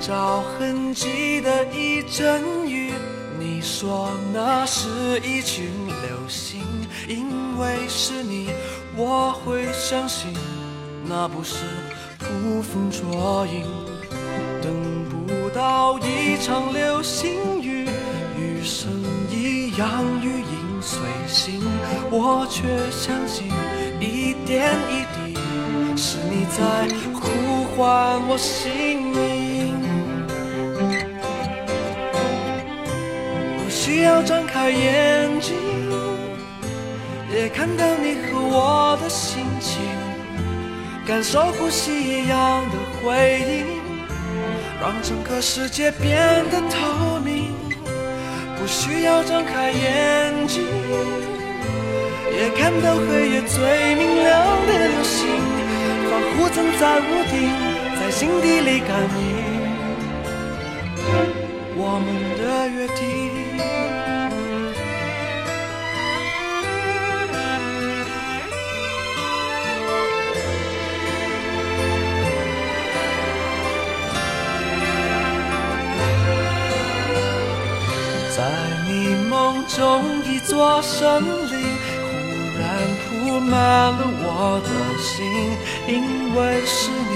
找痕迹的一阵雨，你说那是一群流星，因为是你，我会相信那不是捕风捉影。等不到一场流星雨，雨声一样语音随行，我却相信一点一滴是你在呼唤我姓名。要张开眼睛，也看到你和我的心情，感受呼吸一样的回应，让整个世界变得透明。不需要张开眼睛，也看到黑夜最明亮的流星，仿佛正在屋顶，在心底里感应我们的约定。在你梦中，一座森林忽然铺满了我的心，因为是你，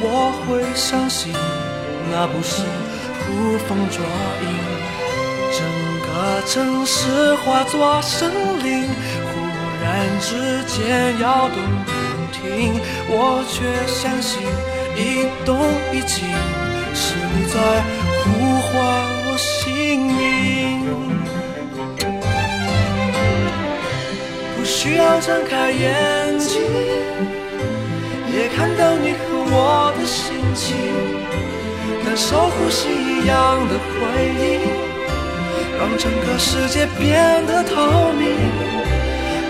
我会相信那不是捕风捉影。整个城市化作森林，忽然之间摇动不停，我却相信一动一静是你在呼唤需要睁开眼睛，也看到你和我的心情，感受呼吸一样的回应，让整个世界变得透明。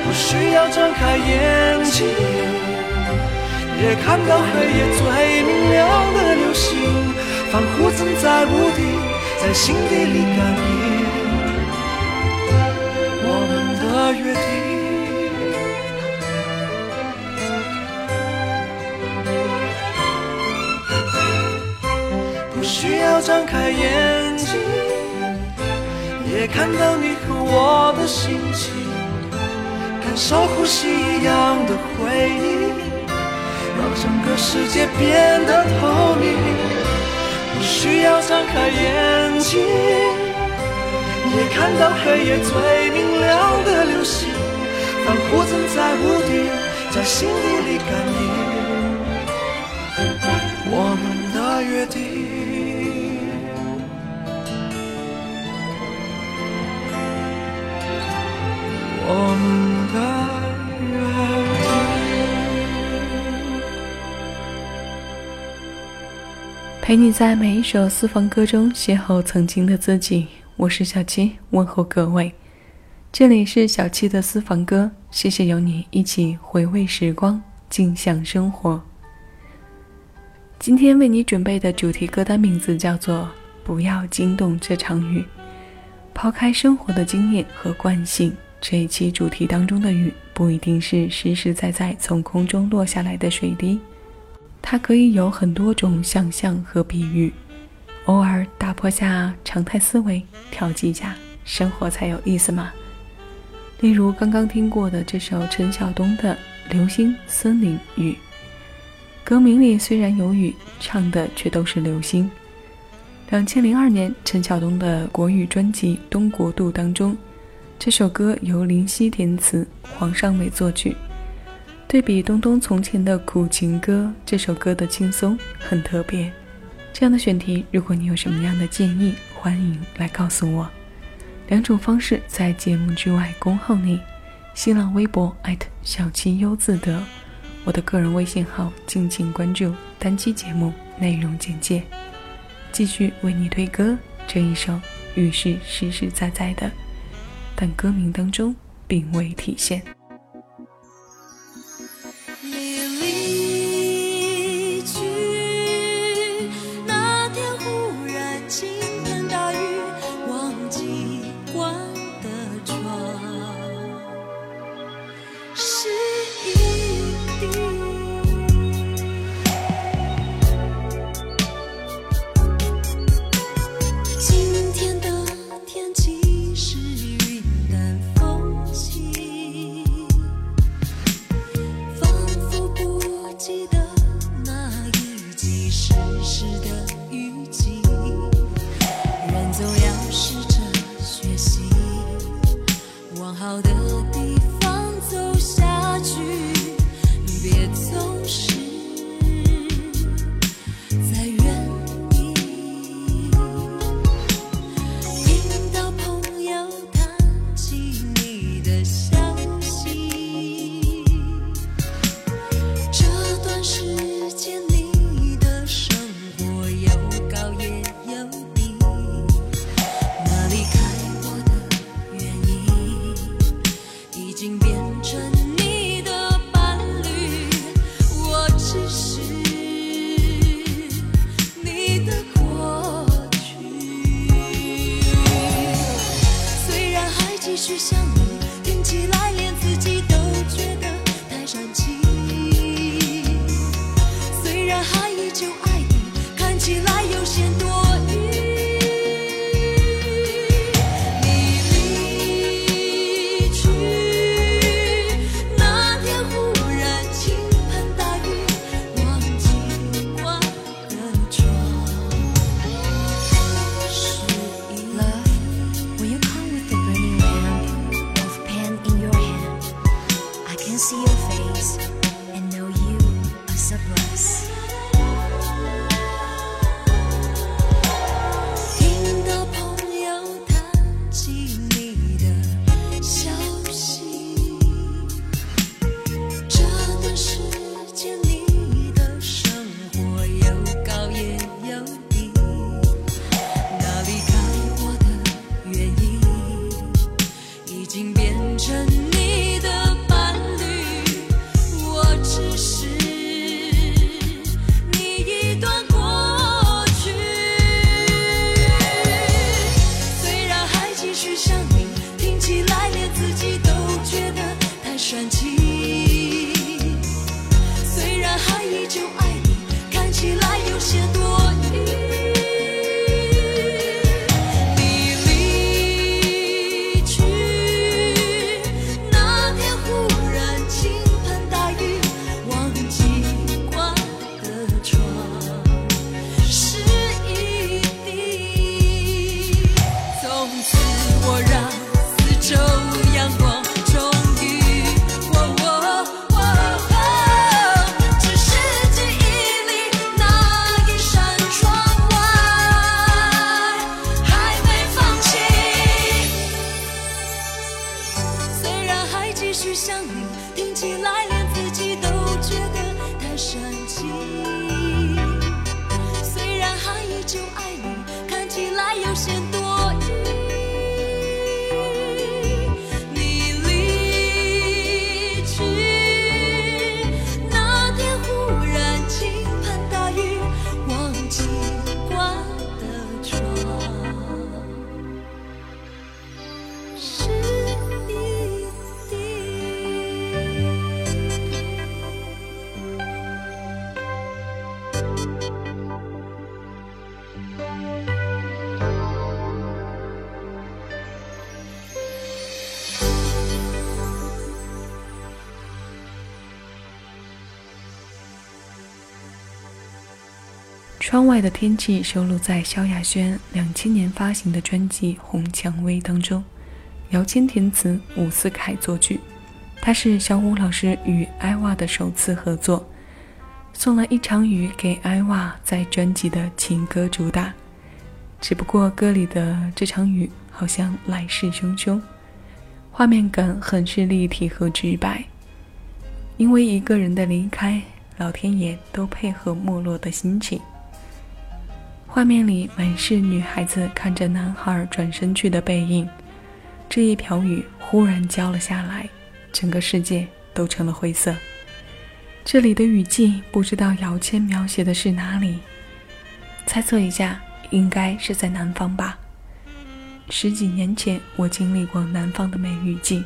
不需要睁开眼睛，也看到黑夜最明亮的流星，仿佛曾在屋顶，在心底里感应我们的约定。要张开眼睛，也看到你和我的心情，感受呼吸一样的回忆，让整个世界变得透明。不需要张开眼睛，也看到黑夜最明亮的流星，仿佛正在屋顶，在心底里感应我们的约定。我们的约陪你在每一首私房歌中邂逅曾经的自己。我是小七，问候各位。这里是小七的私房歌，谢谢有你一起回味时光，静享生活。今天为你准备的主题歌单名字叫做“不要惊动这场雨”。抛开生活的经验和惯性，这一期主题当中的雨不一定是实实在在从空中落下来的水滴，它可以有很多种想象和比喻。偶尔打破下常态思维，调剂下生活才有意思嘛。例如刚刚听过的这首陈晓东的《流星森林雨》，歌名里虽然有雨，唱的却都是流星。两千零二年，陈晓东的国语专辑《东国度》当中，这首歌由林夕填词，黄尚伟作曲。对比东东从前的苦情歌，这首歌的轻松很特别。这样的选题，如果你有什么样的建议，欢迎来告诉我。两种方式在节目之外恭候你：新浪微博艾特小七优自得，我的个人微信号，敬请关注单期节目内容简介，继续为你推歌这一首语是实实在在的，但歌名当中并未体现。you are. 窗外的天气收录在萧亚轩两千年发行的专辑《红蔷薇》当中，姚谦填词，伍思凯作曲。他是小虎老师与艾娃的首次合作，送了一场雨给艾娃在专辑的情歌主打。只不过歌里的这场雨好像来势汹汹，画面感很是立体和直白。因为一个人的离开，老天爷都配合没落的心情。画面里满是女孩子看着男孩转身去的背影。这一瓢雨忽然浇了下来，整个世界都成了灰色。这里的雨季，不知道姚谦描写的是哪里？猜测一下，应该是在南方吧。十几年前，我经历过南方的梅雨季。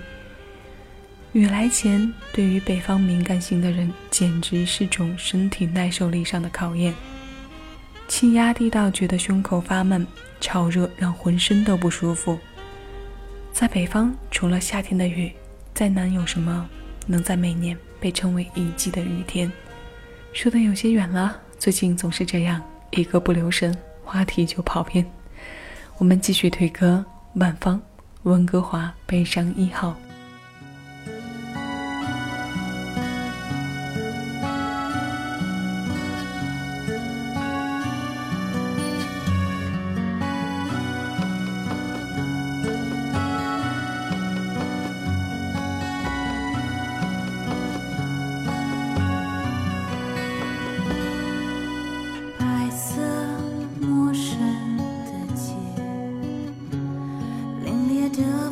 雨来前，对于北方敏感型的人，简直是种身体耐受力上的考验。气压低到觉得胸口发闷，潮热让浑身都不舒服。在北方，除了夏天的雨，再难有什么能在每年被称为一季的雨天。说的有些远了，最近总是这样，一个不留神，话题就跑偏。我们继续推歌，晚方，温哥华悲伤一号。do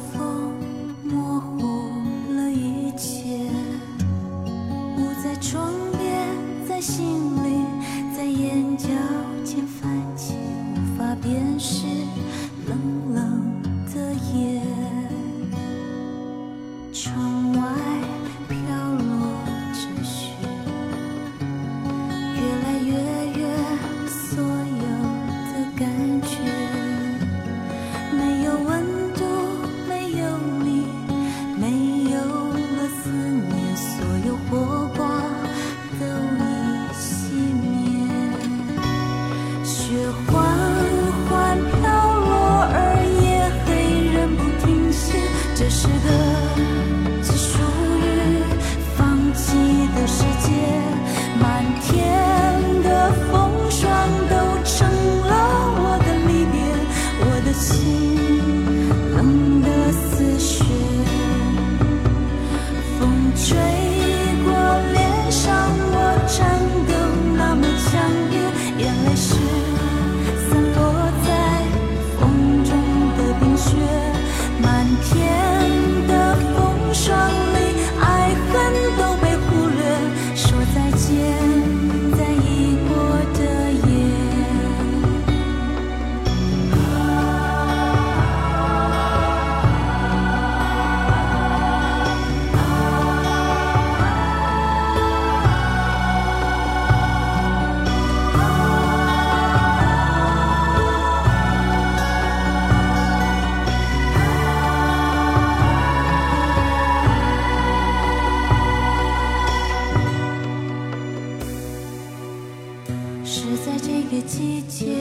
是在这个季节，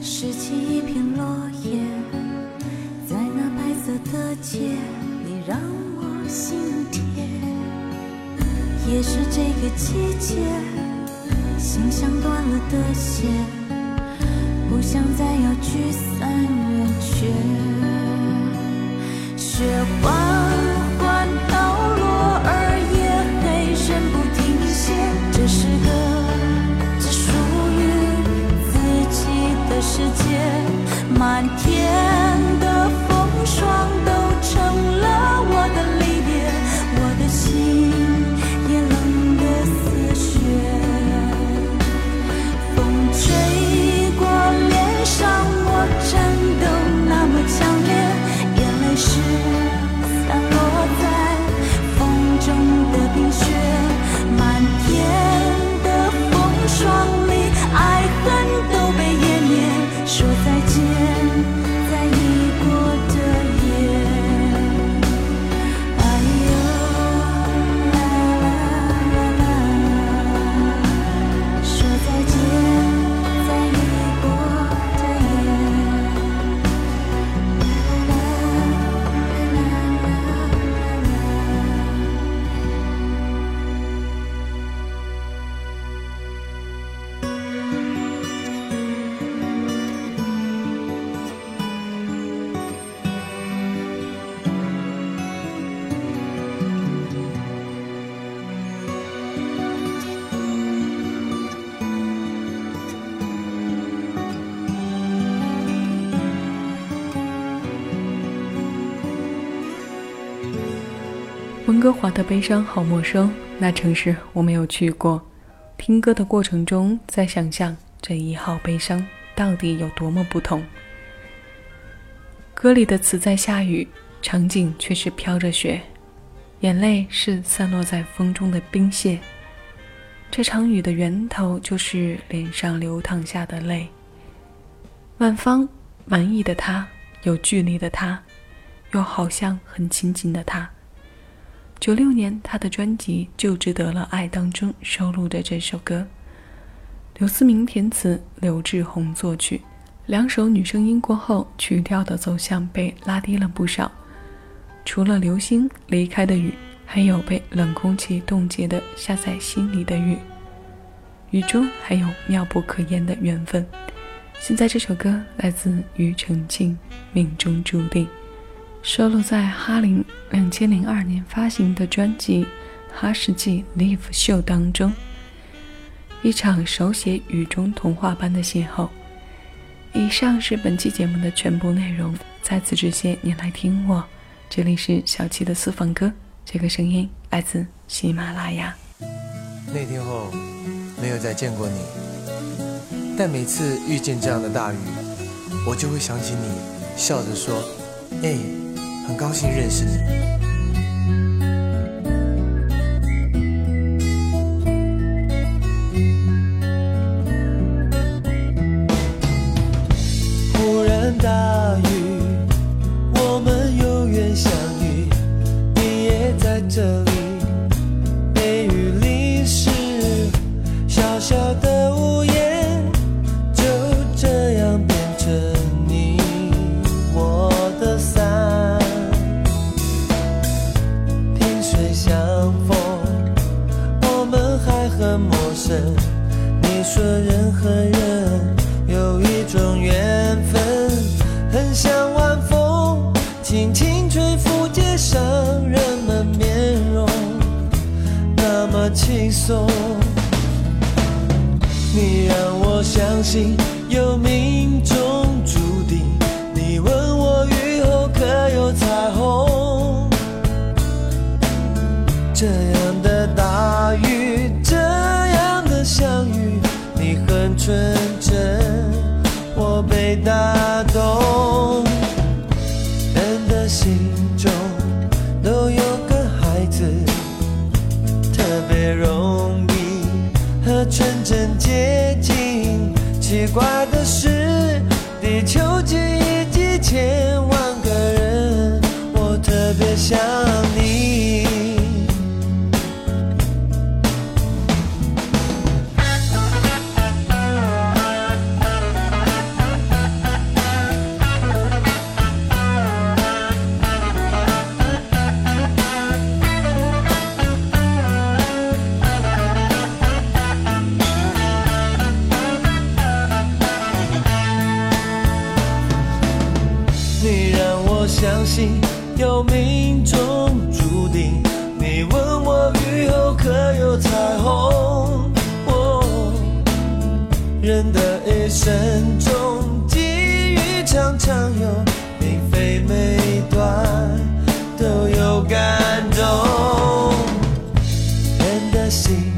拾起一片落叶，在那白色的街，你让我心贴。也是这个季节，心像断了的线，不想再要聚散圆缺。雪花。世界，满天的。温哥华的悲伤好陌生，那城市我没有去过。听歌的过程中，在想象这一号悲伤到底有多么不同。歌里的词在下雨，场景却是飘着雪，眼泪是散落在风中的冰屑。这场雨的源头就是脸上流淌下的泪。万芳，满意的他，有距离的他，又好像很亲近的他。九六年，他的专辑《就值得了爱》当中收录的这首歌，刘思明填词，刘志宏作曲。两首女声音过后，曲调的走向被拉低了不少。除了流星离开的雨，还有被冷空气冻结的下在心里的雨。雨中还有妙不可言的缘分。现在这首歌来自庾澄庆，《命中注定》。收录在哈林两千零二年发行的专辑《哈士奇 Live 秀》当中，一场手写雨中童话般的邂逅。以上是本期节目的全部内容。再次致谢你来听我，这里是小七的私房歌，这个声音来自喜马拉雅。那天后没有再见过你，但每次遇见这样的大雨，我就会想起你，笑着说：“哎。”很高兴认识你。这样的大雨。这样的相遇，你很纯真，我被打动。人的心中都有个孩子，特别容易和纯真接近。奇怪的是，sim